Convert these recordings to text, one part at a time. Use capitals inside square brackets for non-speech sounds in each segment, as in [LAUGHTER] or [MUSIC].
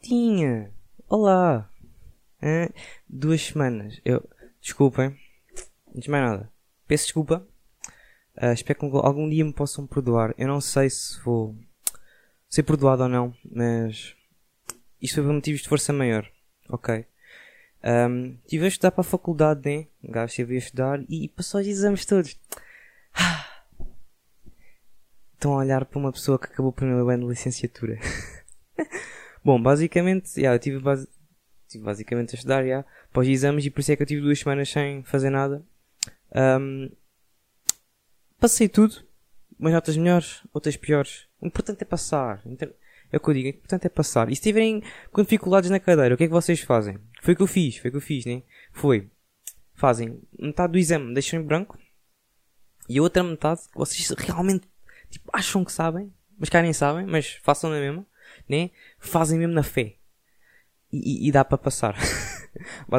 Maltinha! Olá! Duas semanas. Eu. Desculpem. Antes de mais nada. Peço desculpa. Ah, espero que algum dia me possam perdoar. Eu não sei se vou ser perdoado ou não, mas. Isto foi por motivos de força maior. Ok? Um, tive a estudar para a faculdade, né? Um gajo a estudar e passou os exames todos. Estão a olhar para uma pessoa que acabou o primeiro ano de licenciatura. [LAUGHS] Bom, basicamente, yeah, eu tive, base... tive basicamente a estudar yeah, para os exames e por isso é que eu tive duas semanas sem fazer nada. Um, passei tudo, umas notas melhores, outras piores. O importante é passar. É o que eu digo, o importante é passar. E se tiverem com dificuldades na cadeira, o que é que vocês fazem? Foi o que eu fiz, foi o que eu fiz, né? Foi. Fazem metade do exame, deixam em branco. E a outra metade, vocês realmente tipo, acham que sabem, mas cá nem sabem, mas façam na mesma, né? Fazem mesmo na fé. E, e, dá para passar. [LAUGHS]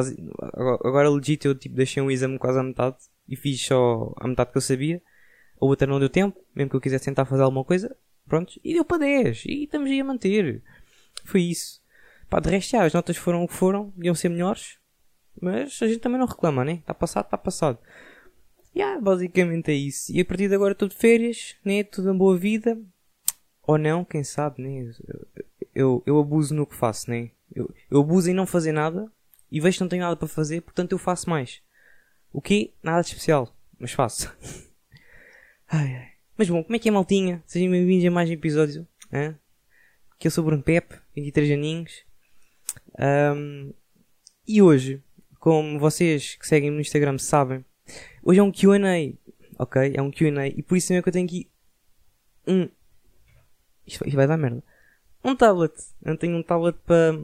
agora, legit, eu tipo, deixei um exame quase à metade e fiz só a metade que eu sabia. A outra não deu tempo, mesmo que eu quisesse tentar fazer alguma coisa, pronto, e deu para 10. E estamos aí a manter. Foi isso. Pá, de resto, já, as notas foram o que foram, deviam ser melhores, mas a gente também não reclama, né? Está passado, está passado. Yeah, basicamente é isso. E a partir de agora estou de férias, né? Tudo em boa vida. Ou não, quem sabe, né? Eu, eu abuso no que faço, né? Eu, eu abuso em não fazer nada e vejo que não tenho nada para fazer, portanto eu faço mais. O que? Nada de especial, mas faço. [LAUGHS] ai, ai. Mas bom, como é que é, maltinha? Sejam bem-vindos a mais um episódio. Hein? Que eu sou o Bruno Pep, 23 aninhos. Um, e hoje, como vocês que seguem no Instagram sabem, hoje é um QA, ok? É um QA e por isso é que eu tenho aqui um. Isto vai, dar merda. Um tablet. Eu tenho um tablet para.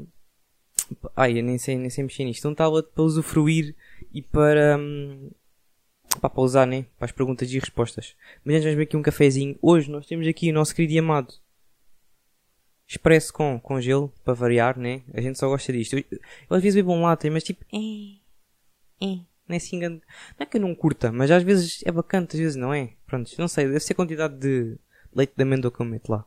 Ai, eu nem sei, nem sei mexer nisto. Um tablet para usufruir e para. Um... Pá, para usar, né? Para as perguntas e respostas. Mas antes vamos ver aqui um cafezinho. Hoje nós temos aqui o nosso querido amado expresso com, com gelo, para variar, né? A gente só gosta disto. Eu, eu às vezes bebo um latte, mas tipo, é, é, não é assim, não é que eu não curta, mas às vezes é bacana, às vezes não é. Pronto, não sei, deve ser a quantidade de leite de amêndoa que eu meto lá.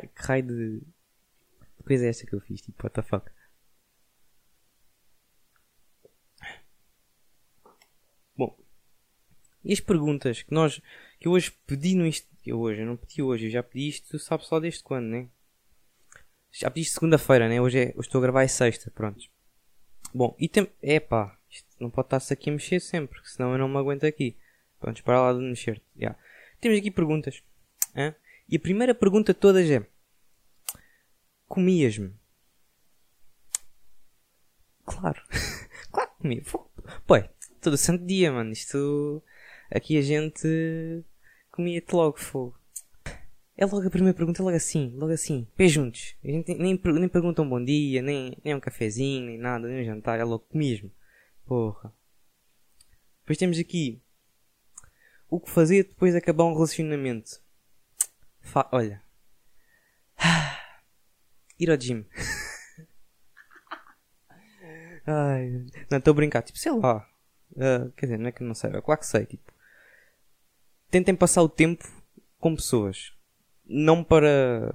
Que raio de... coisa é esta que eu fiz? Tipo, what the fuck? E as perguntas que nós, que eu hoje pedi no isto, eu hoje, eu não pedi hoje, eu já pedi isto, sabe só desde quando, né? Já pedi segunda-feira, né? Hoje, é, hoje estou a gravar é sexta, pronto. Bom, e tem, é pá, não pode estar-se aqui a mexer sempre, senão eu não me aguento aqui. Pronto, para lá de mexer. Yeah. Temos aqui perguntas. Hein? E a primeira pergunta de todas é: Comias-me? Claro. [LAUGHS] claro que comia. Pô, é, todo santo dia, mano. Isto Aqui a gente comia-te logo fogo. É logo a primeira pergunta, é logo assim, logo assim, pé juntos. A gente nem, nem pergunta um bom dia, nem, nem um cafezinho, nem nada, nem um jantar, é logo mesmo. Porra. Depois temos aqui o que fazer depois de acabar um relacionamento. Fa olha. Ir ao gym. Ai, não, estou a brincar. Tipo, sei lá. Uh, quer dizer, não é que não sei. É claro que sei. Tipo, tentem passar o tempo com pessoas. Não para.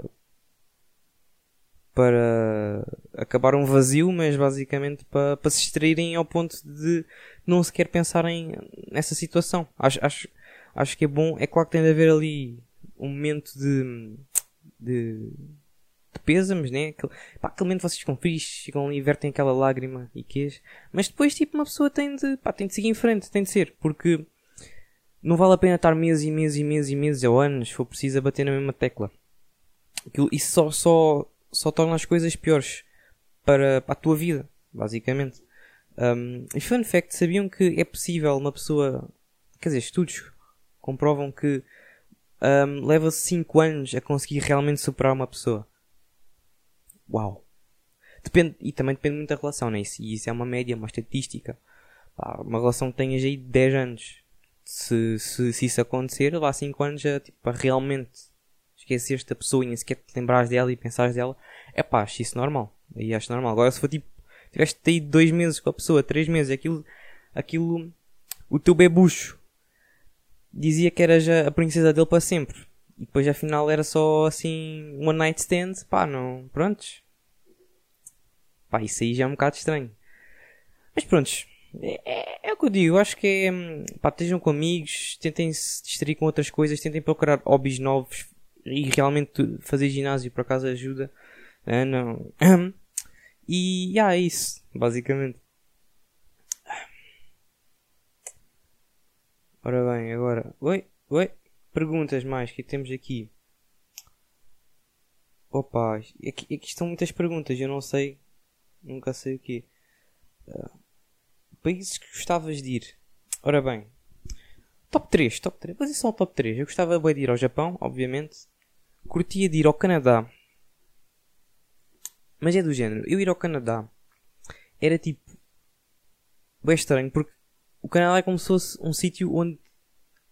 para acabar um vazio, mas basicamente para, para se extraírem ao ponto de não sequer pensarem nessa situação. Acho, acho, acho que é bom. É claro que tem de haver ali um momento de. de de pêsames, né? Aquele, pá, aquele momento vocês ficam tristes, ficam ali e vertem aquela lágrima e queijo. Mas depois, tipo, uma pessoa tem de, pá, tem de seguir em frente, tem de ser. Porque não vale a pena estar meses e meses e meses e meses ou anos, se for preciso, a bater na mesma tecla. Isso só, só, só torna as coisas piores para, para a tua vida, basicamente. Um, e fun fact, sabiam que é possível uma pessoa, quer dizer, estudos comprovam que um, leva 5 anos a conseguir realmente superar uma pessoa. Uau! Depende, e também depende muito da relação, né? Isso, e isso é uma média, uma estatística. Uma relação que tenhas aí 10 anos se, se, se isso acontecer, lá 5 anos já, tipo, realmente esqueceste da pessoa e nem sequer te lembrares dela e pensares dela, é pá, acho isso normal. Aí acho normal. Agora se for tipo, tiveste aí 2 meses com a pessoa, 3 meses, aquilo, aquilo, o teu bebucho dizia que era já a princesa dele para sempre. E depois afinal era só assim, one night stand, pá, não, prontos. Pá, isso aí já é um bocado estranho. Mas prontos, é, é, é, o que eu digo, acho que é, hum, pá, estejam com amigos, tentem se distrair com outras coisas, tentem procurar hobbies novos e realmente fazer ginásio por acaso ajuda. É, não. [CLEARS THROAT] E, yeah, é isso, basicamente. Ora bem, agora. Oi, oi. Perguntas mais que temos aqui. Opa, aqui, aqui estão muitas perguntas, eu não sei. Nunca sei o quê. Uh, países que gostavas de ir? Ora bem. Top 3, top 3. Vou dizer só o top 3. Eu gostava bem de ir ao Japão, obviamente. Curtia de ir ao Canadá. Mas é do género. Eu ir ao Canadá era tipo. Bem estranho, porque o Canadá é como se fosse um sítio onde,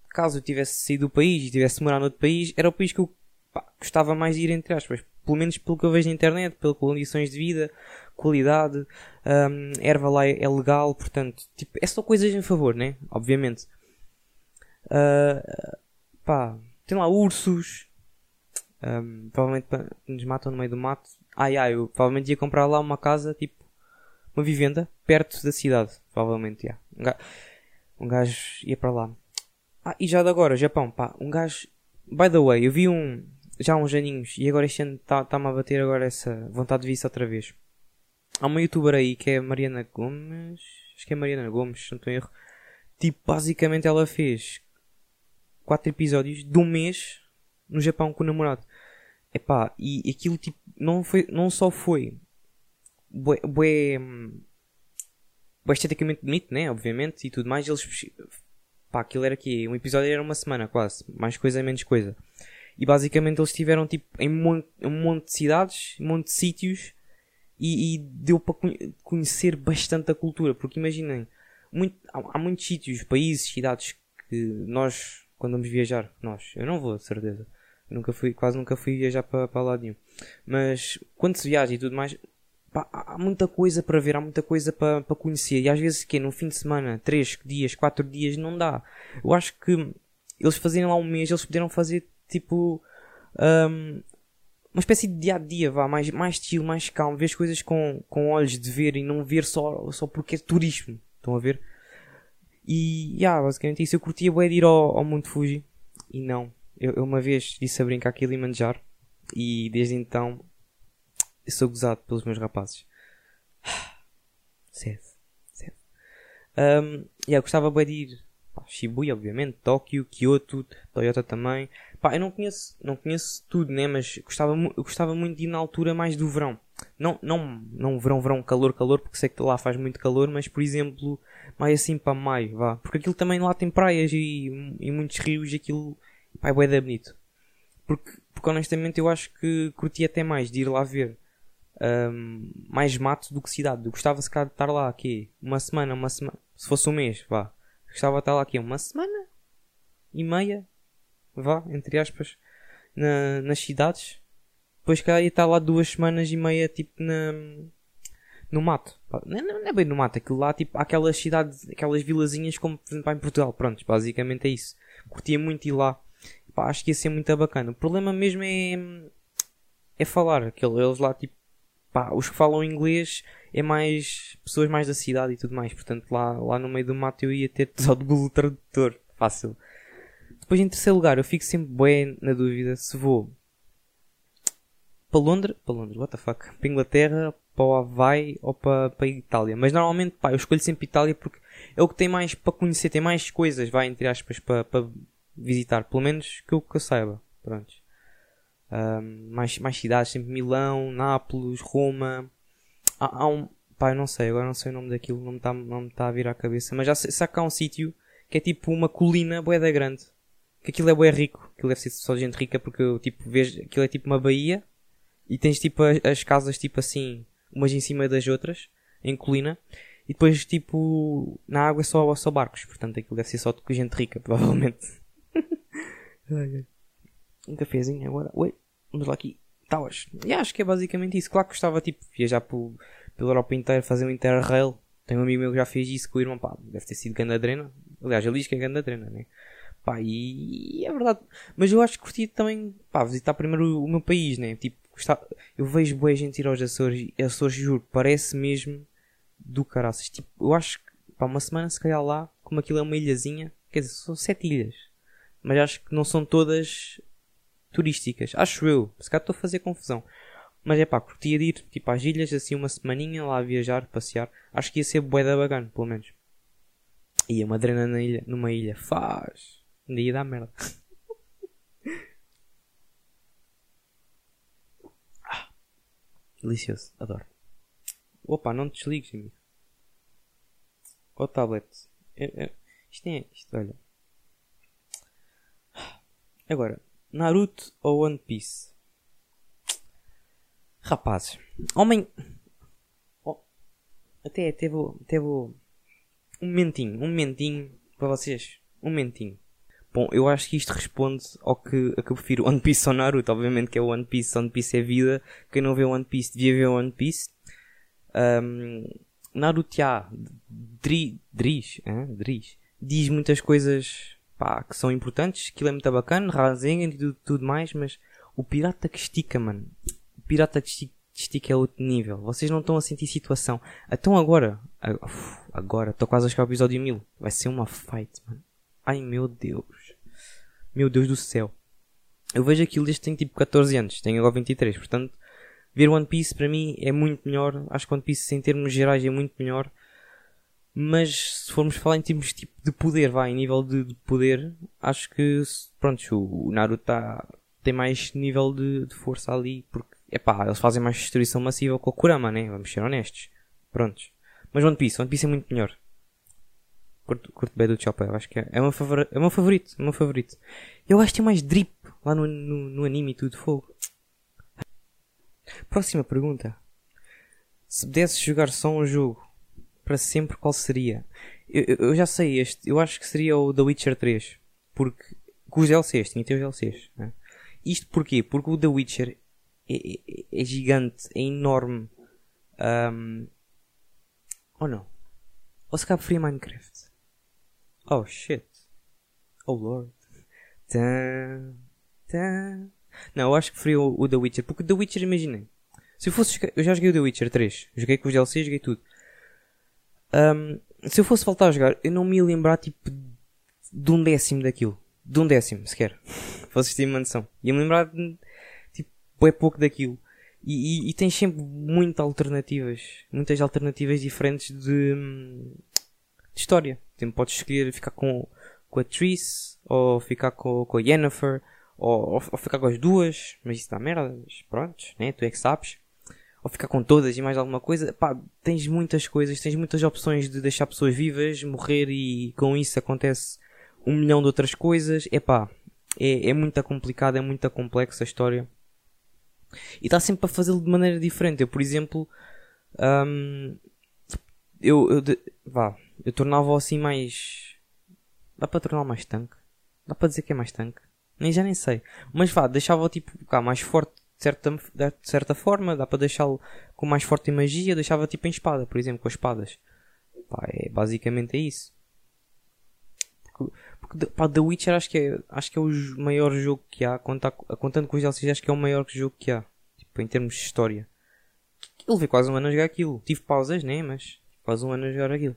caso eu tivesse saído do país e tivesse morado noutro país, era o país que eu pá, gostava mais de ir, entre aspas. Pelo menos pelo que eu vejo na internet, pelas condições de vida, qualidade, um, erva lá é, legal, portanto, tipo, é só coisas em favor, né? Obviamente. Uh, pá, tem lá ursos, um, provavelmente nos matam no meio do mato. Ai ai, eu provavelmente ia comprar lá uma casa, tipo, uma vivenda, perto da cidade. Provavelmente, yeah. um, gajo, um gajo ia para lá. Ah, e já de agora, Japão, pá, um gajo. By the way, eu vi um. Já há uns aninhos, e agora este ano está-me tá a bater agora essa vontade de ver outra vez. Há uma youtuber aí que é Mariana Gomes. Acho que é Mariana Gomes, se não estou erro. Tipo, basicamente ela fez 4 episódios de um mês no Japão com o namorado. Epá, e aquilo tipo, não, foi, não só foi bué, bué, bué esteticamente bonito, né? Obviamente, e tudo mais. Eles, pá, aquilo era aqui, um episódio era uma semana quase, mais coisa, menos coisa. E basicamente eles estiveram tipo em um, monte de cidades, um monte de sítios e, e deu para conhecer bastante a cultura, porque imaginem, muito, há, há muitos sítios, países, cidades que nós, quando vamos viajar, nós, eu não vou, de certeza, Nunca fui, quase nunca fui viajar para, para lá nenhum. Mas quando se viaja e tudo mais, pá, há muita coisa para ver, há muita coisa para, para conhecer. E às vezes que no fim de semana, 3 dias, 4 dias, não dá. Eu acho que eles fazerem lá um mês, eles poderiam fazer tipo um, uma espécie de dia a dia, vá, mais, mais estilo, mais calmo, ver as coisas com, com olhos de ver e não ver só, só porque é turismo. Estão a ver? E, yeah, basicamente isso. Eu curtia bem de ir ao, ao Monte Fuji. E não, eu, eu uma vez disse a brincar que ia manjar e desde então eu sou gozado pelos meus rapazes. Cedo, cedo. Um, yeah, gostava bem de ir pá, Shibuya, obviamente, Tóquio, Kyoto, Toyota também. Pá, eu não conheço, não conheço tudo, né? Mas gostava, gostava muito de ir na altura mais do verão. Não, não, não verão, verão, calor, calor, porque sei que lá faz muito calor, mas por exemplo, mais assim para maio, vá. Porque aquilo também lá tem praias e, e muitos rios, e aquilo Pá, é bué bonito. Porque, porque honestamente eu acho que curti até mais de ir lá ver mais mato do que cidade. Eu gostava se calhar de estar lá aqui uma semana, uma semana. Se fosse um mês, vá. Gostava de estar lá aqui uma semana e meia, vá, entre aspas, na, nas cidades. Depois calhar ia estar lá duas semanas e meia tipo na, no mato. Não, não, é bem no mato, aquilo lá, tipo, aquelas cidades, aquelas vilazinhas como por exemplo em Portugal. Pronto, basicamente é isso. Curtia muito ir lá. Pá, acho que ia ser muito bacana. O problema mesmo é, é falar. Aquele, eles lá, tipo, pá, os que falam inglês é mais pessoas mais da cidade e tudo mais. Portanto, lá, lá no meio do mato eu ia ter [LAUGHS] só de Google Tradutor. Fácil. Depois, em terceiro lugar, eu fico sempre bem na dúvida se vou para Londres, para Londres, what the fuck, para Inglaterra, para o Havaí ou para, para Itália. Mas normalmente, pá, eu escolho sempre Itália porque é o que tem mais para conhecer, tem mais coisas, vai, entre aspas, para, para visitar, pelo menos que eu, que eu saiba. Pronto. Um, mais, mais cidades, sempre Milão, Nápoles, Roma. Há, há, um. Pá, eu não sei, agora não sei o nome daquilo, não me está não me tá a vir à cabeça. Mas já sei, sabe que há um sítio que é tipo uma colina boeda grande. Que aquilo é bué rico. Aquilo deve ser só gente rica porque eu tipo vejo. Aquilo é tipo uma baía. E tens tipo as, as casas tipo assim, umas em cima das outras, em colina. E depois tipo na água é só, só barcos. Portanto aquilo deve ser só de gente rica, [LAUGHS] provavelmente [LAUGHS] um cafezinho agora. Oi, vamos lá aqui. Tauas. E acho que é basicamente isso. Claro que gostava tipo viajar por, pela Europa inteira, fazer um Interrail. Tenho um amigo meu que já fez isso com o irmão. Pá, deve ter sido grande adrena. Aliás, ele diz que é grande adrena, né? Pá, e, é verdade. Mas eu acho que curti também, pá, visitar primeiro o, meu país, né? Tipo, está, eu vejo boa gente ir aos Açores Açores, juro, parece mesmo do caraças. Tipo, eu acho que, pá, uma semana se calhar lá, como aquilo é uma ilhazinha, quer dizer, são sete ilhas. Mas acho que não são todas turísticas. Acho eu. Se calhar estou a fazer confusão. Mas é pá, curtia de ir tipo às ilhas, assim uma semaninha lá a viajar, passear. Acho que ia ser bué da bacana, pelo menos. Ia uma drena na ilha, numa ilha. Faz. Ainda ia dar merda. ah, delicioso. Adoro. Opa, não te desligues, amigo. O tablet. É, é, isto é isto, olha. Agora, Naruto ou One Piece? Rapazes, homem. Oh, até, vou, até. Um momentinho, um momentinho para vocês. Um momentinho. Bom, eu acho que isto responde ao que, a que eu prefiro One Piece ou Naruto. Obviamente que é One Piece, One Piece é vida. Quem não vê One Piece devia ver One Piece. Um, Naruto, Dri, Driz, hein? Driz, diz muitas coisas pá, que são importantes. Aquilo é muito bacana, Rasengan e tudo, tudo mais, mas o pirata que estica, mano. Pirata de Stick é outro nível. Vocês não estão a sentir situação. Então agora, agora, estou quase a chegar ao episódio 1000. Vai ser uma fight, mano. Ai meu Deus. Meu Deus do céu. Eu vejo aquilo desde que tenho tipo 14 anos. Tenho agora 23. Portanto, ver One Piece para mim é muito melhor. Acho que One Piece em termos gerais é muito melhor. Mas se formos falar em termos tipo, de poder, vai, em nível de, de poder, acho que pronto, o Naruto tá, tem mais nível de, de força ali, porque Epá, eles fazem mais destruição massiva com o Kurama, né? Vamos ser honestos. Prontos. Mas One Piece, One Piece é muito melhor. Curto, curto bem do Chopper, acho que é, é, o meu favorito, é o meu favorito, é o meu favorito. Eu acho que tem mais drip lá no, no, no anime e tudo, fogo. Próxima pergunta. Se pudesse jogar só um jogo para sempre, qual seria? Eu, eu, já sei este, eu acho que seria o The Witcher 3. Porque, com os DLCs, tinha ter os DLCs. Né? Isto porquê? Porque o The Witcher é, é, é gigante, é enorme. Um, ou não? Ou se calhar preferia Minecraft? Oh shit. Oh lord. Não, eu acho que preferia o, o The Witcher. Porque The Witcher, imaginei. Se eu fosse. Eu já joguei o The Witcher 3. Joguei com os DLC, joguei tudo. Um, se eu fosse voltar a jogar, eu não me ia lembrar tipo de um décimo daquilo. De um décimo, sequer. Vocês têm uma noção. Ia-me lembrar de é pouco daquilo. E, e, e, tens sempre muitas alternativas, muitas alternativas diferentes de, de história. Tipo, podes escolher ficar com, com a Triss, ou ficar com, com a Yennefer, ou, ou, ou, ficar com as duas, mas isso dá merda, mas pronto, né? Tu é que sabes. Ou ficar com todas e mais alguma coisa. Pá, tens muitas coisas, tens muitas opções de deixar pessoas vivas, morrer e com isso acontece um milhão de outras coisas. É pá, é, é muito complicado, é muito complexa a história. E está sempre a fazê-lo de maneira diferente. Eu, por exemplo, um, eu, eu de, vá, eu tornava-o assim mais. Dá para tornar mais tanque? Dá para dizer que é mais tanque? Nem já nem sei. Mas vá, deixava-o tipo cá, mais forte certa, de certa forma. Dá para deixá-lo com mais forte magia. Deixava tipo em espada, por exemplo, com as espadas. Pá, é, basicamente é isso. Porque, porque pá, The Witcher acho que é, acho que é o maior jogo que há. Contando, contando com os DLCs, acho que é o maior jogo que há. Tipo, em termos de história. Eu levei quase um ano a jogar aquilo. Tive pausas, né? Mas quase um ano a jogar aquilo.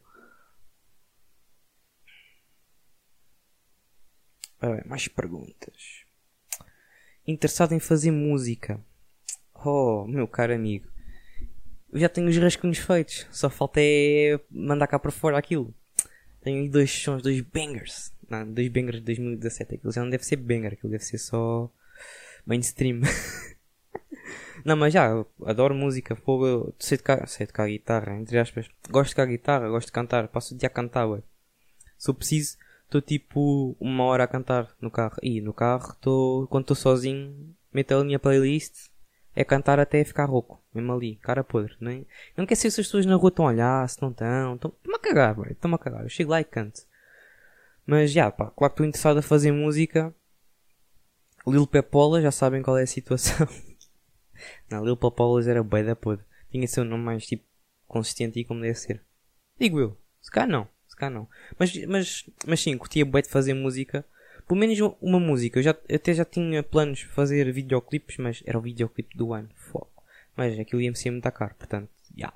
Mais perguntas. Interessado em fazer música? Oh, meu caro amigo. Eu já tenho os rascunhos feitos. Só falta é mandar cá para fora aquilo. Tenho dois sons, dois bangers. Não, dois bangers de 2017. Aquilo já não deve ser banger, aquilo deve ser só mainstream. [LAUGHS] não, mas já, adoro música, fogo, sei tocar, sei tocar guitarra, entre aspas. Gosto de tocar guitarra, gosto de cantar, passo o dia a cantar, ué. Se eu preciso, estou tipo uma hora a cantar no carro. E no carro, estou, quando estou sozinho, meto a minha playlist, é cantar até ficar rouco, mesmo ali, cara podre, nem, não quer se as pessoas na rua estão a olhar, se não estão, estão-me a cagar, estão-me a cagar, eu chego lá e canto. Mas já, pá, claro que estou interessado a fazer música. Lil Pepola, já sabem qual é a situação. [LAUGHS] Não, Lil Pepolas era bem da podre. Tinha seu nome mais tipo consistente e como deve ser. Digo eu. Se cá não. Se cá não. Mas, mas, mas sim, curtia bem de fazer música. Pelo menos um- uma música. Eu já, até já tinha planos de fazer videoclipes, mas era o videoclipe do ano. Fogo. Mas aquilo ia-me ser muito caro, portanto, já.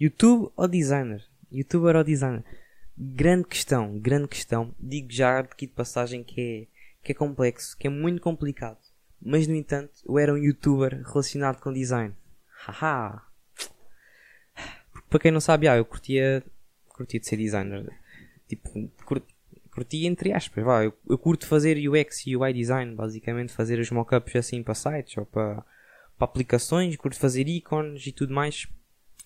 YouTube ou designer? Youtuber ou designer? Grande questão, grande questão. Digo já aqui de passagem que é, que é complexo, que é muito complicado. Mas no entanto, eu era um youtuber relacionado com design. Haha! Para quem não sabe, ah, eu curtia, curtia de ser designer. Tipo, cur- curtia entre aspas, vá. Eu, eu curto fazer UX e UI design, basicamente fazer os mockups assim para sites ou para, para aplicações, curto fazer ícones e tudo mais.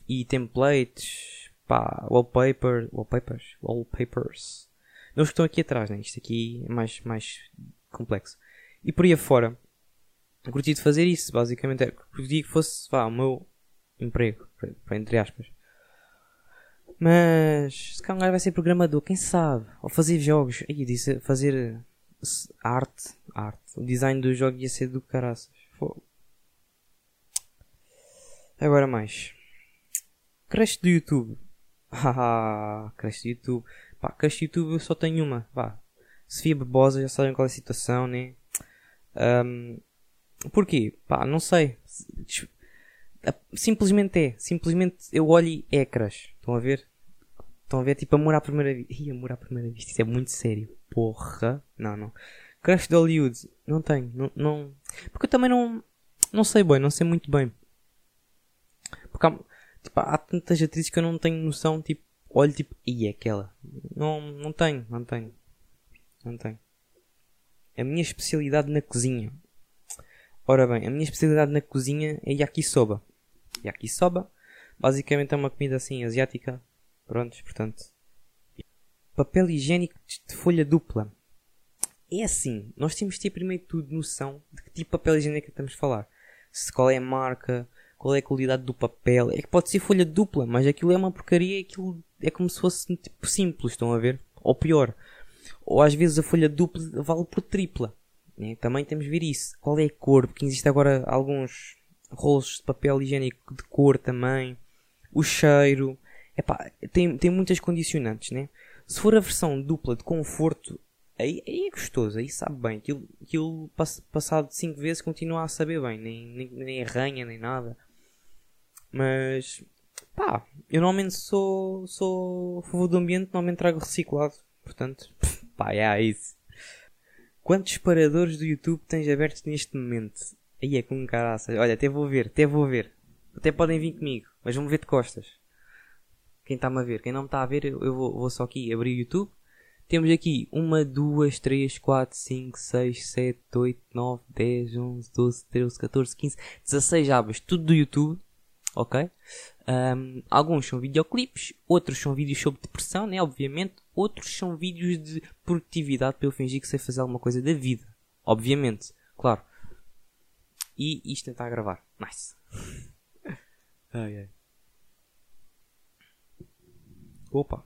E templates, pá, wallpaper, wallpapers, wallpapers. Não os que estão aqui atrás, né? Isto aqui é mais, mais complexo. E por aí afora, curti de fazer isso, basicamente. Curti que fosse, vá, o meu emprego, entre aspas. Mas, se calhar um vai ser programador, quem sabe? Ou fazer jogos. Aí, disse, fazer arte, arte. O design do jogo ia ser do caraças. Fogo. Agora mais. Crush do YouTube. [LAUGHS] Haha, crush do YouTube. Pá, crush do YouTube eu só tenho uma. Vá. Sofia Barbosa, já sabem qual é a situação, né? Ahm, porquê? Pá, não sei. Simplesmente é. Simplesmente eu olho e é crush. Estão a ver? Estão a ver? Tipo, amor à primeira vista. Ih, amor à primeira vista. Isso é muito sério. Porra. Não, não. Crush de Hollywood. Não tenho. Não, não... Porque eu também não... Não sei bem. Não sei muito bem. Porque há, tipo, há tantas atrizes que eu não tenho noção. Tipo, olho tipo... Ih, é aquela. Não, não tenho. Não tenho. Não tenho. A minha especialidade na cozinha. Ora bem, a minha especialidade na cozinha é yakisoba. Yakisoba, basicamente é uma comida assim asiática. Prontos, portanto. Papel higiênico de folha dupla. É assim, nós temos de ter primeiro tudo noção de que tipo de papel higiênico é estamos a falar. Se qual é a marca, qual é a qualidade do papel. É que pode ser folha dupla, mas aquilo é uma porcaria, aquilo é como se fosse tipo simples, estão a ver? Ou pior. Ou às vezes a folha dupla vale por tripla. né? Também temos de ver isso. Qual é a cor? Porque existe agora alguns rolos de papel higiênico de cor também. O cheiro. Epá, tem, tem muitas condicionantes, né? Se for a versão dupla de conforto, aí, aí é gostoso, aí sabe bem. Aquilo, aquilo pass- passado 5 vezes continua a saber bem, nem, nem, nem arranha, nem nada. Mas, pá, eu normalmente sou, sou a favor do ambiente, normalmente trago reciclado. Portanto, [LAUGHS] pá, é isso. Quantos paradores do YouTube tens abertos neste momento? Aí é com caraças. Olha, até vou ver, até vou ver. Até podem vir comigo, mas vão-me ver de costas. Quem está-me a ver, quem não me está a ver, eu vou, vou só aqui abrir o YouTube. Temos aqui 1, 2, 3, 4, 5, 6, 7, 8, 9, 10, 11, 12, 13, 14, 15, 16 abas, tudo do YouTube. Ok? Um, alguns são videoclipes, outros são vídeos sobre depressão, né? Obviamente. Outros são vídeos de produtividade para eu fingir que sei fazer alguma coisa da vida. Obviamente. Claro. E isto está a gravar. Nice. ai, ai. Opa.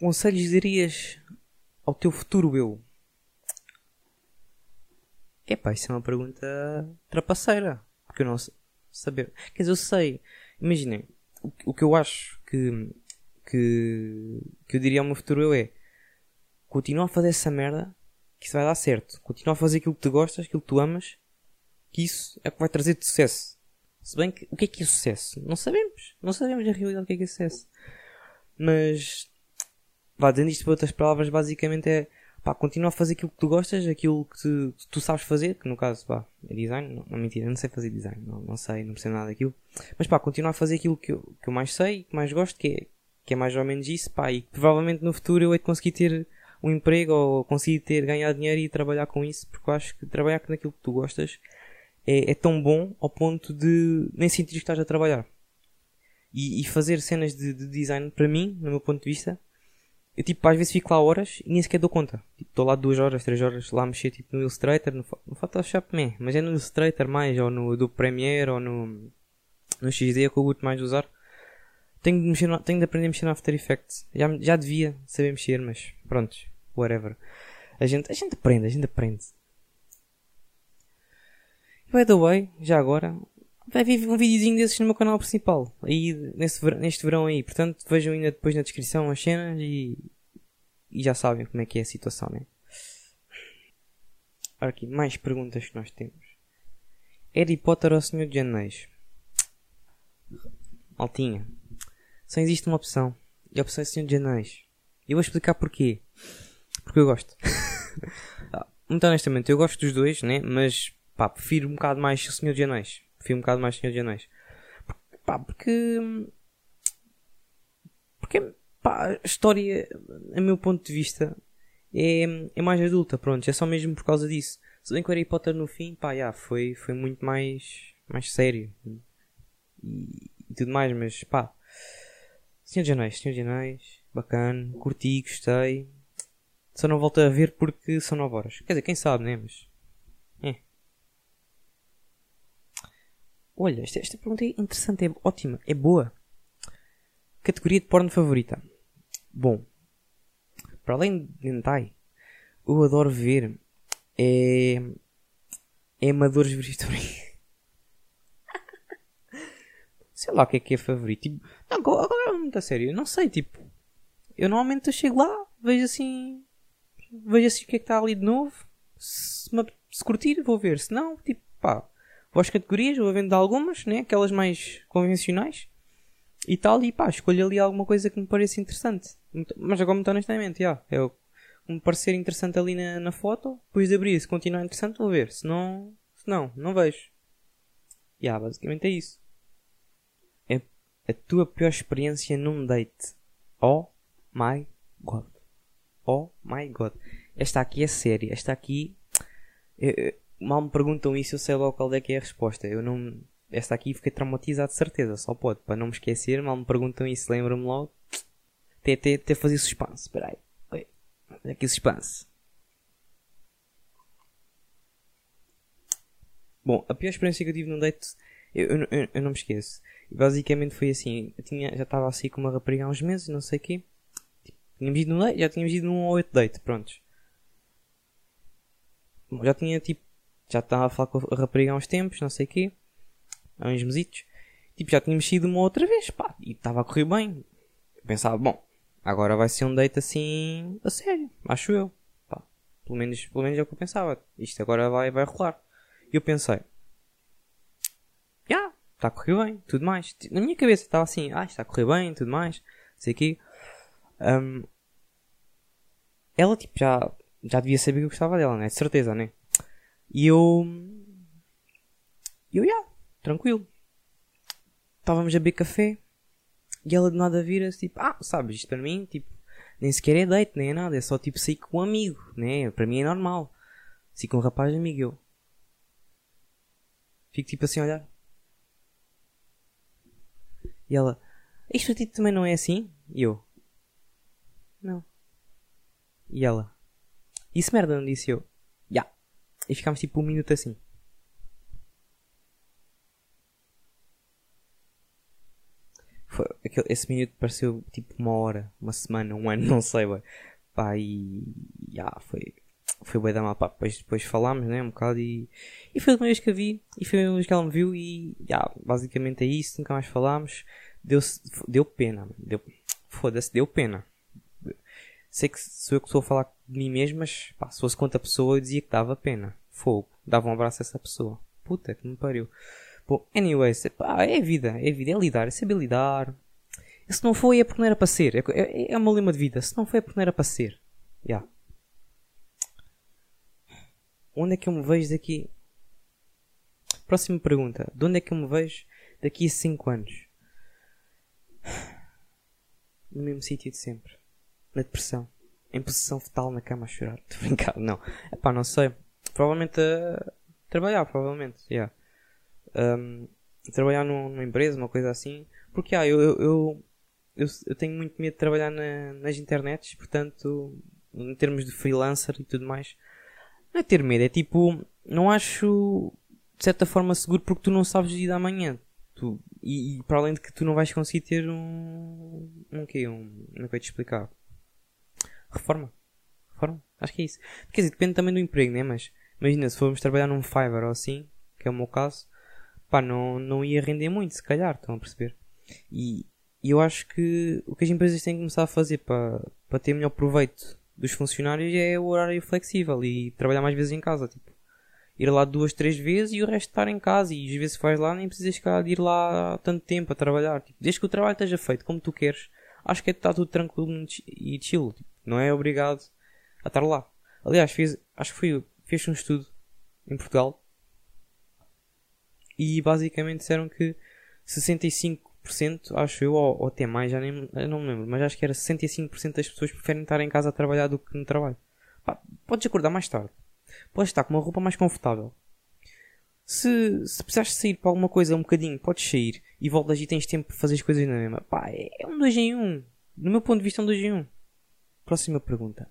Conselhos dirias ao teu futuro eu? Epá, isso é uma pergunta trapaceira. Porque eu não sei saber. Quer dizer, eu sei. Imaginem, o, que eu acho que, que, que eu diria ao meu futuro eu é continua a fazer essa merda que isso vai dar certo. Continua a fazer aquilo que tu gostas, aquilo que tu amas, que isso é o que vai trazer-te sucesso. Se bem que o que é que é sucesso? Não sabemos. Não sabemos na realidade o que é que é sucesso. Mas vá, dizendo isto por outras palavras, basicamente é pá, continua a fazer aquilo que tu gostas, aquilo que tu, que tu sabes fazer, que no caso, pá, é design, não, não mentira, não sei fazer design, não, não sei, não percebo nada daquilo, mas pá, continua a fazer aquilo que eu, que eu mais sei, que mais gosto, que é, que é mais ou menos isso, pá, e provavelmente no futuro eu hei de conseguir ter um emprego ou conseguir ter, ganhar dinheiro e trabalhar com isso, porque eu acho que trabalhar naquilo que tu gostas é, é tão bom ao ponto de nem sentir que estás a trabalhar. E, e fazer cenas de, de design, para mim, no meu ponto de vista, eu tipo às vezes fico lá horas e nem sequer dou conta. Tipo, estou lá duas horas, três horas lá a mexer tipo no Illustrator, no, no Photoshop, meh, mas é no Illustrator mais, ou no do Premiere, ou no, no XD é que eu gosto mais de usar. Tenho de, mexer tenho de aprender a mexer no After Effects. Já, já devia saber mexer, mas pronto, whatever. A gente, a gente aprende, a gente aprende. By the way, já agora, vai vir um videozinho desses no meu canal principal. Aí, neste, neste verão aí. Portanto, vejam ainda depois na descrição as cenas e, e já sabem como é que é a situação, né? Ora aqui, mais perguntas que nós temos. Harry Potter ou Senhor de Anéis? Altinha. Só existe uma opção. E a opção é Senhor de Anéis. E eu vou explicar porquê. Porque eu gosto. [LAUGHS] Ah, muito honestamente, eu gosto dos dois, né? Mas, pá, prefiro um bocado mais Senhor de Anéis. Prefiro um bocado mais Senhor de Anéis. Pá, porque... Porque, pá, a história, a meu ponto de vista, é, é mais adulta, pronto. É só mesmo por causa disso. Se bem que o Harry Potter no fim, pá, já, foi, foi muito mais, mais sério. E, e tudo mais, mas, pá... Senhor de Anéis, Senhor de Anéis, bacana, curti, gostei. Só não volto a ver porque são 9 horas. Quer dizer, quem sabe, né? Mas. É. Olha, esta, esta pergunta é interessante, é ótima, é boa. Categoria de porno favorita. Bom, para além de hentai, eu adoro ver é, é amadores vegetarianos. [LAUGHS] sei lá o que é que é favorito. Tipo, não, agora é muito a sério. Eu não sei, tipo, eu normalmente eu chego lá, vejo assim, vejo assim o que é que está ali de novo. Se, se curtir, vou ver. Se não, tipo, pá, às categorias, vou vendo algumas, né? Aquelas mais convencionais. E tal, e pá, escolho ali alguma coisa que me pareça interessante. Mas agora, muito honestamente, já, é o que me parecer interessante ali na, na foto. Depois de abrir, se continuar interessante, vou ver. Se não, se não, não vejo. Já, yeah, basicamente é isso. É a tua pior experiência num date. Oh my god. Oh my god. Esta aqui é séria. Esta aqui. Eu, mal me perguntam isso, eu sei logo qual é que é a resposta. Eu não. Esta aqui fiquei traumatizado de certeza, só pode. Para não me esquecer, mal me perguntam isso, lembro-me logo. Até, até, fazer suspense. Espera aí. Oi. Aqui suspense. Bom, a pior experiência que eu tive num date, eu, eu, eu, eu não me esqueço. Basicamente foi assim, eu tinha, já estava assim com uma rapariga há uns meses, não sei o quê. Tínhamos ido num date, já tínhamos ido num ou outro date, prontos. Já tinha tipo, já estava a falar com a rapariga há uns tempos, não sei o quê. Há uns mesitos. Tipo, já tínhamos ido uma outra vez, pá. E estava a correr bem. Eu pensava, bom, agora vai ser um date assim, a sério, acho eu. Pá, pelo menos, pelo menos é o que eu pensava. Isto agora vai, vai rolar. E eu pensei, já, yeah, está a correr bem, tudo mais. Na minha cabeça estava assim, ah, está a correr bem, tudo mais, sei que um, ela, tipo, já, já devia saber que eu gostava dela, né? De certeza, né? E eu. E eu, já, yeah, tranquilo. Estávamos a beber café e ela de nada vira-se, tipo, ah, sabes, isto para mim, tipo, nem sequer é date, nem é nada, é só tipo sair com um amigo, né? Para mim é normal. Sair com um rapaz amigo, eu. Fico tipo assim a olhar. E ela, isto para ti também não é assim? E eu, não. E ela? Isso merda, não disse eu. E ficámos tipo um minuto assim. Foi, aquele, esse minuto pareceu tipo uma hora, uma semana, um ano, [LAUGHS] não sei, ué. Pá, e. Yeah, foi. Foi bem da mal, pá. Depois, depois falámos, né? Um bocado e. E foi a primeira vez que a vi. E foi a primeira vez que ela me viu e. Yeah, basicamente é isso. Nunca mais falámos. Deu, deu pena, deu. Foda-se, deu pena sei que sou eu que estou a falar de mim mesmo, mas pá, se fosse contra a pessoa eu dizia que dava pena. Fogo. Dava um abraço a essa pessoa. Puta que me pariu. Bom, anyways, pá, é vida, é vida, é lidar, é saber lidar. E se não foi é porque não era para ser. É, é, é uma lema de vida. Se não foi é porque não era para ser. Já. Yeah. Onde é que eu me vejo daqui? Próxima pergunta. De onde é que eu me vejo daqui a 5 anos? No mesmo sítio de sempre na depressão, em posição fetal na cama a chorar. [LAUGHS] Estou brincando, não. É pá, não sei. Provavelmente a trabalhar, provavelmente, yeah. Um, trabalhar num, numa empresa, uma coisa assim. Porque, ah, eu, eu, eu, eu, eu tenho muito medo de trabalhar na, nas internets, portanto, em termos de freelancer e tudo mais, não é ter medo, é tipo, não acho de certa forma seguro porque tu não sabes o dia da manhã. Tu, e, e, para além de que tu não vais conseguir ter um. Um quê? Um. Não é te explicar. Reforma. Reforma. Acho que é isso. Quer dizer, depende também do emprego, né? Mas imagina, se formos trabalhar num Fiverr ou assim, que é o meu caso, pá, não, não ia render muito, se calhar, estão a perceber? E, eu acho que o que as empresas têm que começar a fazer para, para ter melhor proveito dos funcionários é o horário flexível e trabalhar mais vezes em casa, tipo. Ir lá duas, três vezes e o resto estar em casa. E às vezes faz lá, nem precisas de ir lá tanto tempo a trabalhar. Tipo, desde que o trabalho esteja feito como tu queres, acho que está tudo tranquilo e chill. Tipo, não é obrigado a estar lá. Aliás, fiz, acho que foi, fez um estudo em Portugal e basicamente disseram que 65%, acho eu, ou, ou até mais, já nem, não me lembro, mas acho que era 65% das pessoas preferem estar em casa a trabalhar do que no trabalho. Pá, podes acordar mais tarde. Podes estar com uma roupa mais confortável. Se, se precisares sair para alguma coisa um bocadinho, podes sair e voltas e tens tempo para fazer as coisas na mesma. Pá, é, é um 2 em 1. Um. No meu ponto de vista, é um 2 em 1. Um. Próxima pergunta.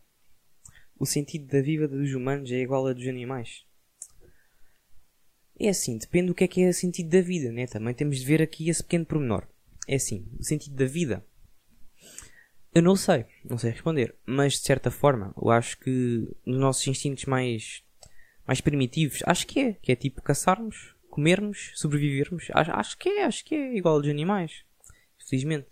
O sentido da vida dos humanos é igual a dos animais? É assim, depende do que é que é o sentido da vida, né? Também temos de ver aqui esse pequeno pormenor. É assim, o sentido da vida. Eu não sei, não sei responder, mas de certa forma, eu acho que nos nossos instintos mais, mais primitivos, acho que é, que é tipo caçarmos, comermos, sobrevivermos, acho, acho que é, acho que é igual aos animais, felizmente.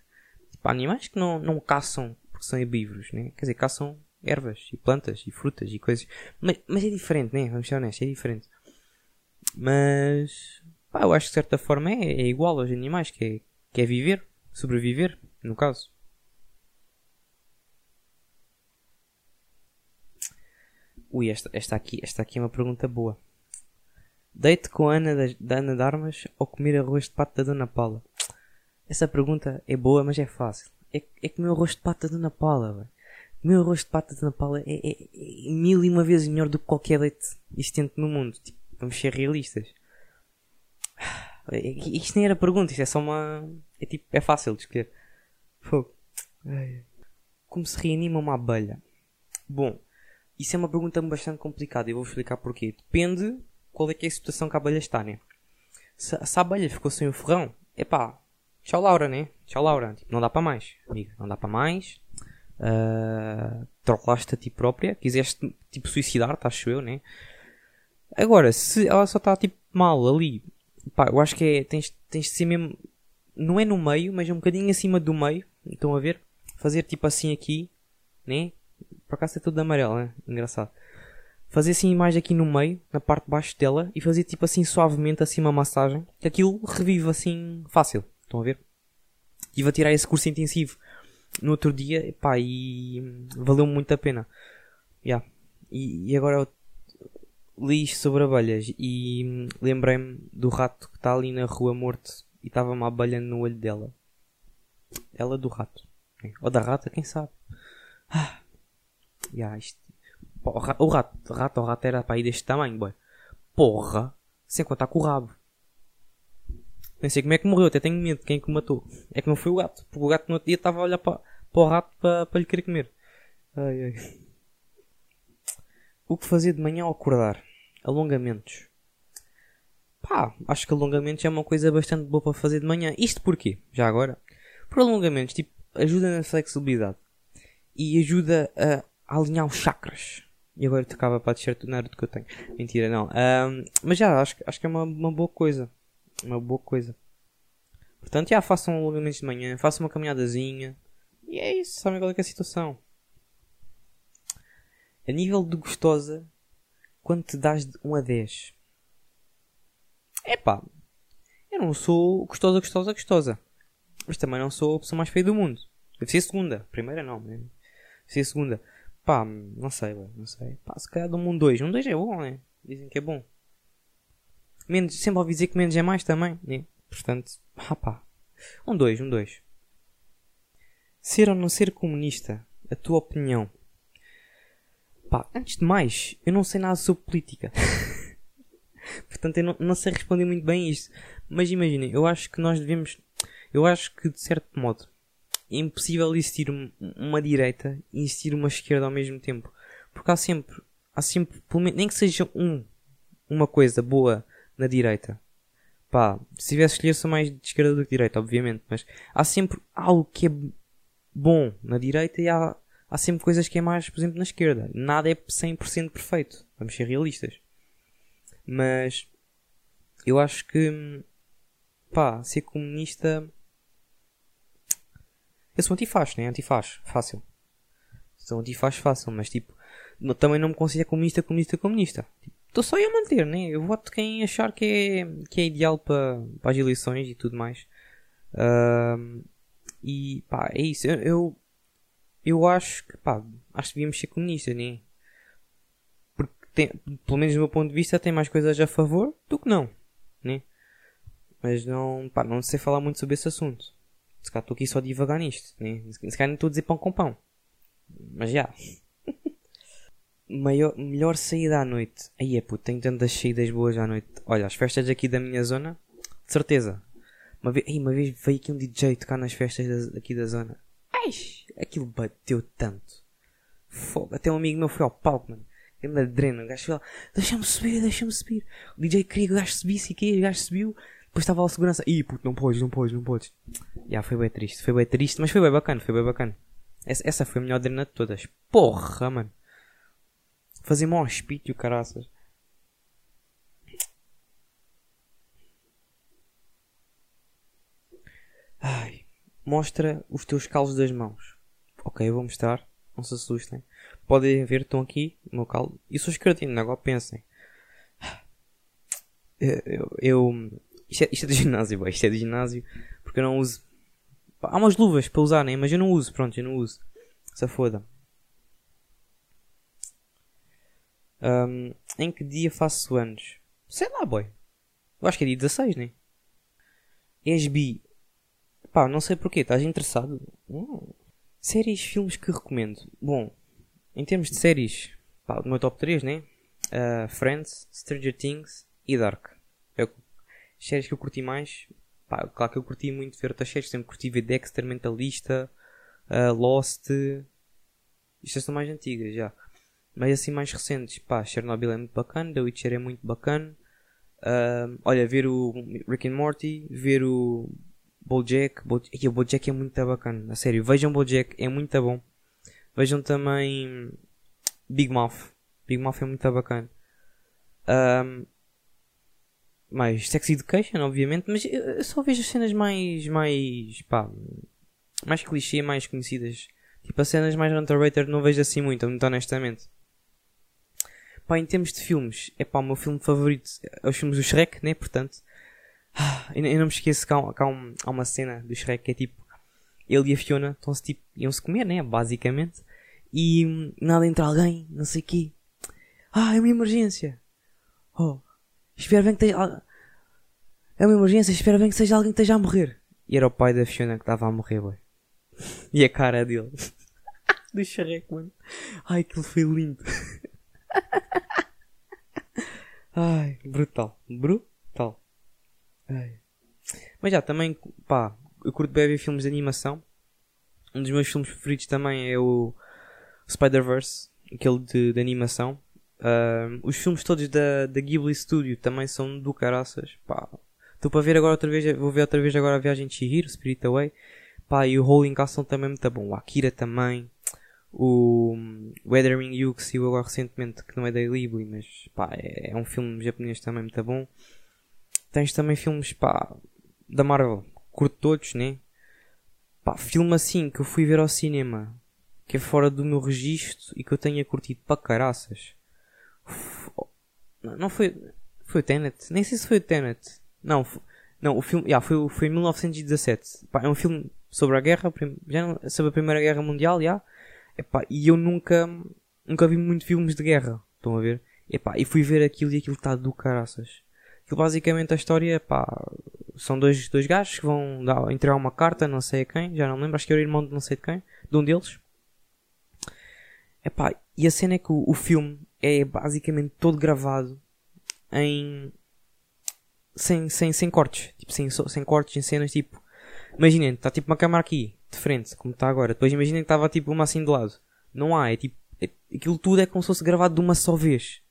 Tipo, há animais que não, não caçam porque são herbívoros, né? Quer dizer, caçam ervas e plantas e frutas e coisas, mas, mas é diferente, né? Vamos ser honestos, é diferente. Mas pá, eu acho que de certa forma é, é igual aos animais, que é, que é viver, sobreviver, no caso. Ui, esta, esta, aqui, esta aqui é uma pergunta boa. Deite com a Ana da, da Ana de Armas ou comer arroz de pato da Dona Paula? Essa pergunta é boa, mas é fácil. É, é comer arroz de pato da Dona Paula, véio. Comer arroz de pato da Dona Paula é, é, é, mil e uma vezes melhor do que qualquer leite existente no mundo. Tipo, Vamos ser realistas. Isto nem era pergunta, isto é só uma. É tipo, é fácil de escolher. Como se reanima uma abelha? Bom, isso é uma pergunta bastante complicada e vou explicar porquê. Depende qual é que é a situação que a abelha está, né? Se, se a abelha ficou sem o ferrão, é pá, tchau Laura, né? Tchau Laura. Tipo, não dá para mais, amiga, não dá para mais. Uh, trollaste a ti própria, quiseste tipo suicidar-te, acho eu, né? Agora, se ela só está tipo mal ali, pá, eu acho que é, tens, tens de ser mesmo, não é no meio, mas um bocadinho acima do meio, estão a ver? Fazer tipo assim aqui, né? Por acaso é tudo amarelo, né? Engraçado. Fazer assim mais aqui no meio, na parte de baixo dela, e fazer tipo assim suavemente assim uma massagem, que aquilo revive assim fácil, estão a ver? E vou tirar esse curso intensivo no outro dia, pá, e valeu muito a pena. Yeah. E, e agora li sobre abelhas e lembrei-me do rato que está ali na rua morto e estava uma abelha no olho dela. Ela do rato. Ou da rata, quem sabe. Ah. Yeah, isto... O rato, o rato, o rato era para ir deste tamanho, boy. Porra! Sem contar com o rabo. Nem sei como é que morreu, até tenho medo de quem é que o matou. É que não foi o gato, porque o gato no outro dia estava a olhar para, para o rato para, para lhe querer comer. Ai, ai. O que fazer de manhã ao acordar? Alongamentos. Pá, acho que alongamentos é uma coisa bastante boa para fazer de manhã. Isto porquê? Já agora? Por alongamentos, tipo, ajuda na flexibilidade. E ajuda a, alinhar os chakras. E agora te acaba para descer tudo do que eu tenho. Mentira, não. Um, mas já, acho, acho que é uma, uma boa coisa. Uma boa coisa. Portanto, já façam alongamentos de manhã, façam uma caminhadazinha. E é isso, sabem qual é, é a situação. A nível de gostosa, quando te dás de 1 a 10? Epá, eu não sou gostosa, gostosa, gostosa. Mas também não sou a pessoa mais feia do mundo. Deve ser segunda. Primeira não, né? Deve ser segunda. Pá, não sei, não sei. Pá, se calhar dou um 2. Um 2 é bom, né? Dizem que é bom. Menos, sempre ouvi dizer que menos é mais também, né? Portanto, ah pá. Um 2, um 2. Ser ou não ser comunista? A tua opinião? Pá, antes de mais, eu não sei nada sobre política. [LAUGHS] Portanto, eu não, não, sei responder muito bem isto. Mas imaginem, eu acho que nós devemos. Eu acho que, de certo modo, é impossível existir uma direita e existir uma esquerda ao mesmo tempo. Porque há sempre. Há sempre, nem que seja um, uma coisa boa na direita. Pá, se tivesse escolher, sou mais de esquerda do que de direita, obviamente. Mas há sempre algo que é bom na direita e há há sempre coisas que é mais, por exemplo, na esquerda. Nada é 100% perfeito. Vamos ser realistas. Mas eu acho que pá, ser comunista. Eu sou antifaz, né? Antifaz, fácil. Sou antifaz fácil, mas tipo, também não me considero comunista, comunista, comunista. Estou só a manter, né? Eu voto quem achar que é, que é ideal para, para as eleições e tudo mais. Uh, e pá, é isso. Eu, eu, eu, acho que, pá, acho que devíamos ser comunistas, né? Porque, tem, pelo menos do meu ponto de vista, tem mais coisas a favor do que não, né? Mas não, pá, não sei falar muito sobre esse assunto. Se calhar estou aqui só a divagar nisto, né? Se calhar não estou a dizer pão com pão. Mas já. Maior, melhor saída à noite. Aí é puto, tenho tantas saídas boas à noite. Olha, as festas aqui da minha zona, de certeza. Uma vez, uma vez veio aqui um DJ tocar nas festas da, aqui da zona. Ai, aquilo bateu tanto. Fogo. Até um amigo meu foi ao palco, mano. Ele na drena, o gajo foi lá, deixa-me subir, deixa-me subir. O DJ queria que o gajo subisse e que o gajo subiu. Depois estava a segurança. Ih, puto, não podes, não podes, não podes. Já, yeah, foi bem triste, foi bem triste, mas foi bem bacana, foi bem bacana. Essa, essa foi a melhor drena de todas. Porra, mano. Fazer mó hospício, caraças. Ai. Mostra os teus calos das mãos. Ok, eu vou mostrar. Não se assustem. Podem ver, estão aqui, o meu calo. E sou escratino, agora pensem. Eu, eu, eu isto, é, isto é do [LAUGHS] ginásio, boy. Isto é do ginásio. Porque eu não uso. Há umas luvas para usar, né? Mas eu não uso, pronto, eu não uso. Se foda. Um, em que dia faço anos? Sei lá, boy. Eu acho que é dia 16, né? És bi. Pá, não sei porquê. Estás interessado? Hum. Séries, filmes que recomendo. Bom, em termos de séries, pá, o meu top 3, né? Uh, Friends, Stranger Things e Dark. As séries que eu curti mais. Pá, claro que eu curti muito ver outras séries. Sempre curti ver Dexter, Mentalista, uh, Lost. Estas são mais antigas já. Mas assim mais recentes, pá, Chernobyl é muito bacana, The Witcher é muito bacana. Uh, olha, ver o Rick and Morty, ver o Bojack, Bojack, o Bojack é muito bacana, a sério, vejam Bojack, é muito bom. Vejam também Big Mouth, Big Mouth é muito bacana. Um, mais Sex Education, obviamente, mas eu só vejo as cenas mais, mais, pá, mais clichê, mais conhecidas. Tipo, as cenas mais underrated não vejo assim muito, muito honestamente. Pá, em termos de filmes, é pá, o meu filme favorito é os filmes do Shrek, né? Portanto, ah, eu, não me esqueço que há, que há, um, há uma cena do Shrek que é tipo, ele e a Fiona estão-se tipo, iam-se comer, né? Basicamente. E hum, nada entra alguém, não sei o quê. Ah, é uma emergência. Oh, espero bem que esteja. É uma emergência, espero bem que seja alguém que esteja a morrer. E era o pai da Fiona que estava a morrer, boy. [LAUGHS] E a cara dele. [LAUGHS] do Shrek, mano. Ai, aquilo foi lindo. [LAUGHS] [LAUGHS] Ai, brutal. Brutal. Ai. Mas já, também, pá, eu curto bem ver filmes de animação. Um dos meus filmes favoritos também é o Spider-Verse, aquele de, de animação. Uh, os filmes todos da, da Ghibli Studio também são do caraças. Pá, estou para ver agora outra vez, vou ver outra vez agora a Viagem de Chihiro, Spirit Away. Pá, e o Rolling Castle também é muito bom. O Akira também o Weathering You que saiu agora recentemente, que não é da Ghibli, mas pá, é, é, um filme japonês também muito bom. Tens também filmes pá, da Marvel, curto todos, né? Pá, filme assim que eu fui ver ao cinema, que é fora do meu registro e que eu tenha curtido para caraças. Não foi. Foi o Tenet? Nem sei se foi o Tenet. Não, não o filme. Yeah, foi, foi em 1917. Pá, é um filme sobre a guerra, já não, sobre a Primeira Guerra Mundial, já. Epá, e eu nunca, nunca vi muito filmes de guerra. Estão a ver? Epá, e fui ver aquilo e aquilo está do caraças. Que basicamente a história, pá, são dois, dois gajos que vão dar, entregar uma carta, não sei a quem, já não lembro, acho que era o irmão de não sei de quem, de um deles. Epá, e a cena é que o, o filme é basicamente todo gravado em. sem, sem, sem cortes, tipo, sem, sem cortes, em cenas, tipo. Imaginem, está tipo uma câmera aqui, de frente, como está agora. Depois imaginem que estava tipo uma assim de lado. Não há, é tipo. É, aquilo tudo é como se fosse gravado de uma só vez.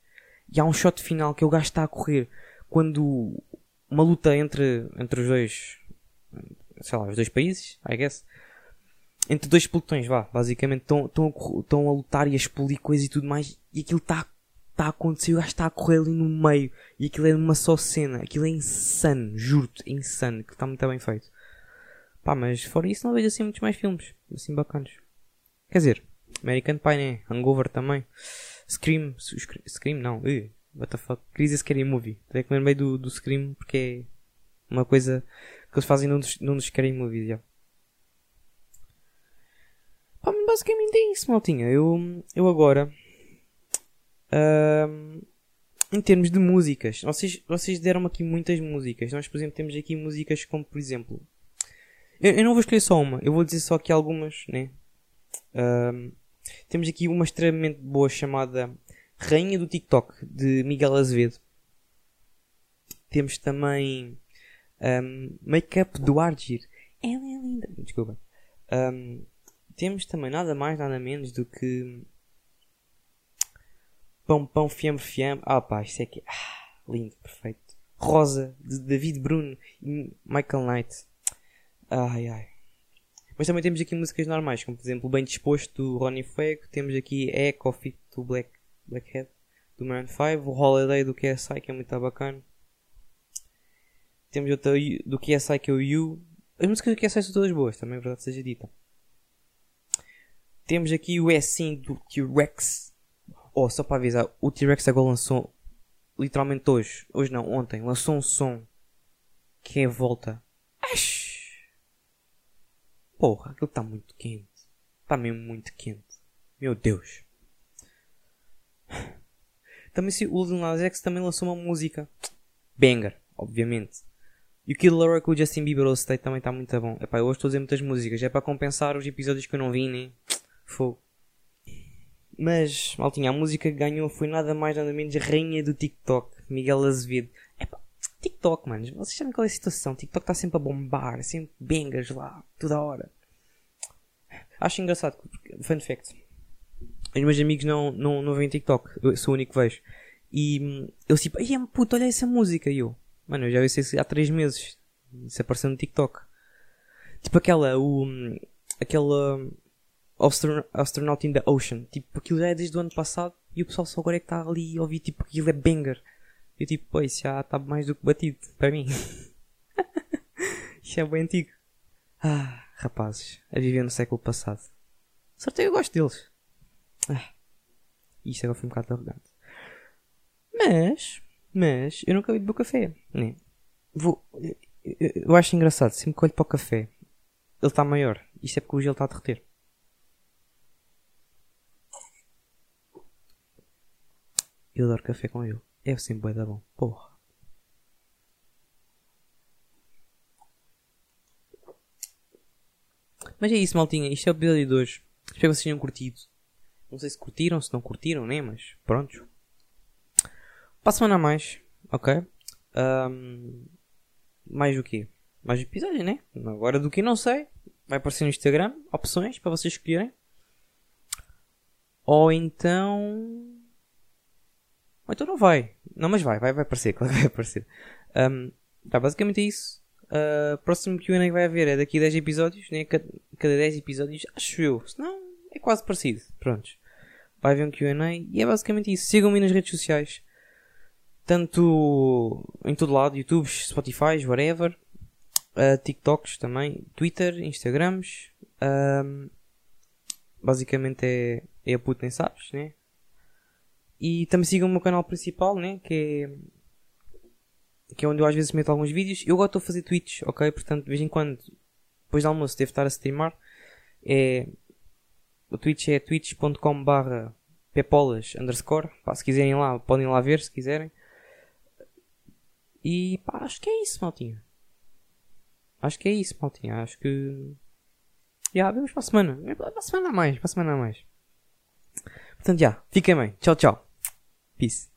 E há um shot final que é o gajo está a correr. Quando uma luta entre, entre os dois. Sei lá, os dois países, I guess. Entre dois pelotões, vá, basicamente estão, estão a lutar e a explodir coisas e tudo mais. E aquilo está está a acontecer, o gajo está a correr ali no meio e aquilo é uma só cena, aquilo é insano, juro-te, insano, que está muito bem feito. Pá, mas fora isso não vejo assim muitos mais filmes, assim bacanas. Quer dizer, American Pie, né? Hangover também. Scream, Scream não, uh, what the fuck, Crazy Scary Movie. Tenho que meio do, do Scream porque é uma coisa que eles fazem num dos, num dos Scary Movies, já. Pá, basicamente é isso, maltinha. Eu, eu agora em termos de músicas, vocês, vocês deram aqui muitas músicas. Nós, por exemplo, temos aqui músicas como, por exemplo, eu, eu não vou escolher só uma, eu vou dizer só aqui algumas, né? temos aqui uma extremamente boa chamada Rainha do TikTok de Miguel Azevedo. Temos também um, Make Up do Argir. Ela é linda. Desculpa. Um, temos também nada mais, nada menos do que Pão, pão, fiambre, fiambre. Ah pá, isto é que ah, lindo, perfeito. Rosa, de David Bruno e Michael Knight. Ai ai. Mas também temos aqui músicas normais, como por exemplo Bem Disposto do Ronnie Fuego. Temos aqui É Coffee do Black, Blackhead do Man 5. O Holiday do KSI que é muito bacana. Temos outra do KSI que é o You. As músicas do KSI são todas boas, também é verdade seja dita. Temos aqui o É Sim do T-Rex Oh, só para avisar, o T-Rex agora lançou, literalmente hoje, hoje não, ontem, lançou um som que é volta. Ash! Porra, aquilo está muito quente. Está mesmo muito quente. Meu Deus. Também se o Lil Nas X também lançou uma música. Banger, obviamente. E o Kid Laroi com o Justin Bieber All State também está muito bom. Epá, eu hoje estou a dizer muitas músicas. É para compensar os episódios que eu não vi, né? Fogo. Mas, maltinha, a música que ganhou foi nada mais nada menos a rainha do TikTok, Miguel Azevedo. Epá, TikTok, manos, vocês sabem qual é a situação? TikTok está sempre a bombar, sempre bengas lá, toda hora. Acho engraçado, fun fact. Os meus amigos não, não, não veem TikTok, eu sou o único que vejo. E hum, eles tipo, ai puto, olha essa música. E eu, mano, eu já vi isso há 3 meses. Isso apareceu no TikTok. Tipo aquela, o, hum, aquela, Astronaut in the Ocean. Tipo, aquilo já é desde o ano passado e o pessoal só agora é que está ali a ouvir, tipo, aquilo é banger. Eu tipo, pô, isso já está mais do que batido para mim. [LAUGHS] isso é bem antigo. Ah, rapazes, a viver no século passado. Sorteio eu gosto deles. Ah, isto agora foi um bocado arrogante. Mas, mas, eu nunca vi de café, né? Vou, eu, eu acho engraçado, sempre que olho para o café, ele está maior. Isto é porque o gelo está a derreter. Eu adoro café com ele. É sempre bué da bom. Porra. Mas é isso, maltinha. Isto é o episódio de hoje. Espero que vocês tenham curtido. Não sei se curtiram, se não curtiram, né? Mas pronto. Para a semana a mais. Ok? Um, mais o quê? Mais episódio, né? Agora do que não sei. Vai aparecer no Instagram. Opções para vocês escolherem. Ou então ou então não vai. Não, mas vai, vai, vai aparecer, [LAUGHS] claro que vai aparecer. Um, tá, basicamente é isso. Uh, próximo QA que vai haver é daqui a 10 episódios, né? Cada, cada 10 episódios, acho eu. Senão é quase parecido. Prontos. Vai haver um QA e é basicamente isso. Sigam-me nas redes sociais. Tanto em todo lado, YouTube, Spotify, whatever. Uh, TikToks também, Twitter, Instagrams. Um, basicamente é, é a puta nem sabes, né? E também sigam o meu canal principal, né? Que é, que é onde eu às vezes meto alguns vídeos. Eu gosto de fazer tweets, ok? Portanto, de vez em quando, depois do almoço, devo estar a streamar. É, o Twitch é twitch.com barra pepolas underscore. Pá, se quiserem lá, podem lá ver se quiserem. E pá, acho que é isso, maltinha. Acho que é isso, maltinha. Acho que. Já, vemos para a semana. Para a semana a mais. Para a semana a mais. Portanto, já. Fiquem bem. Tchau, tchau. Peace.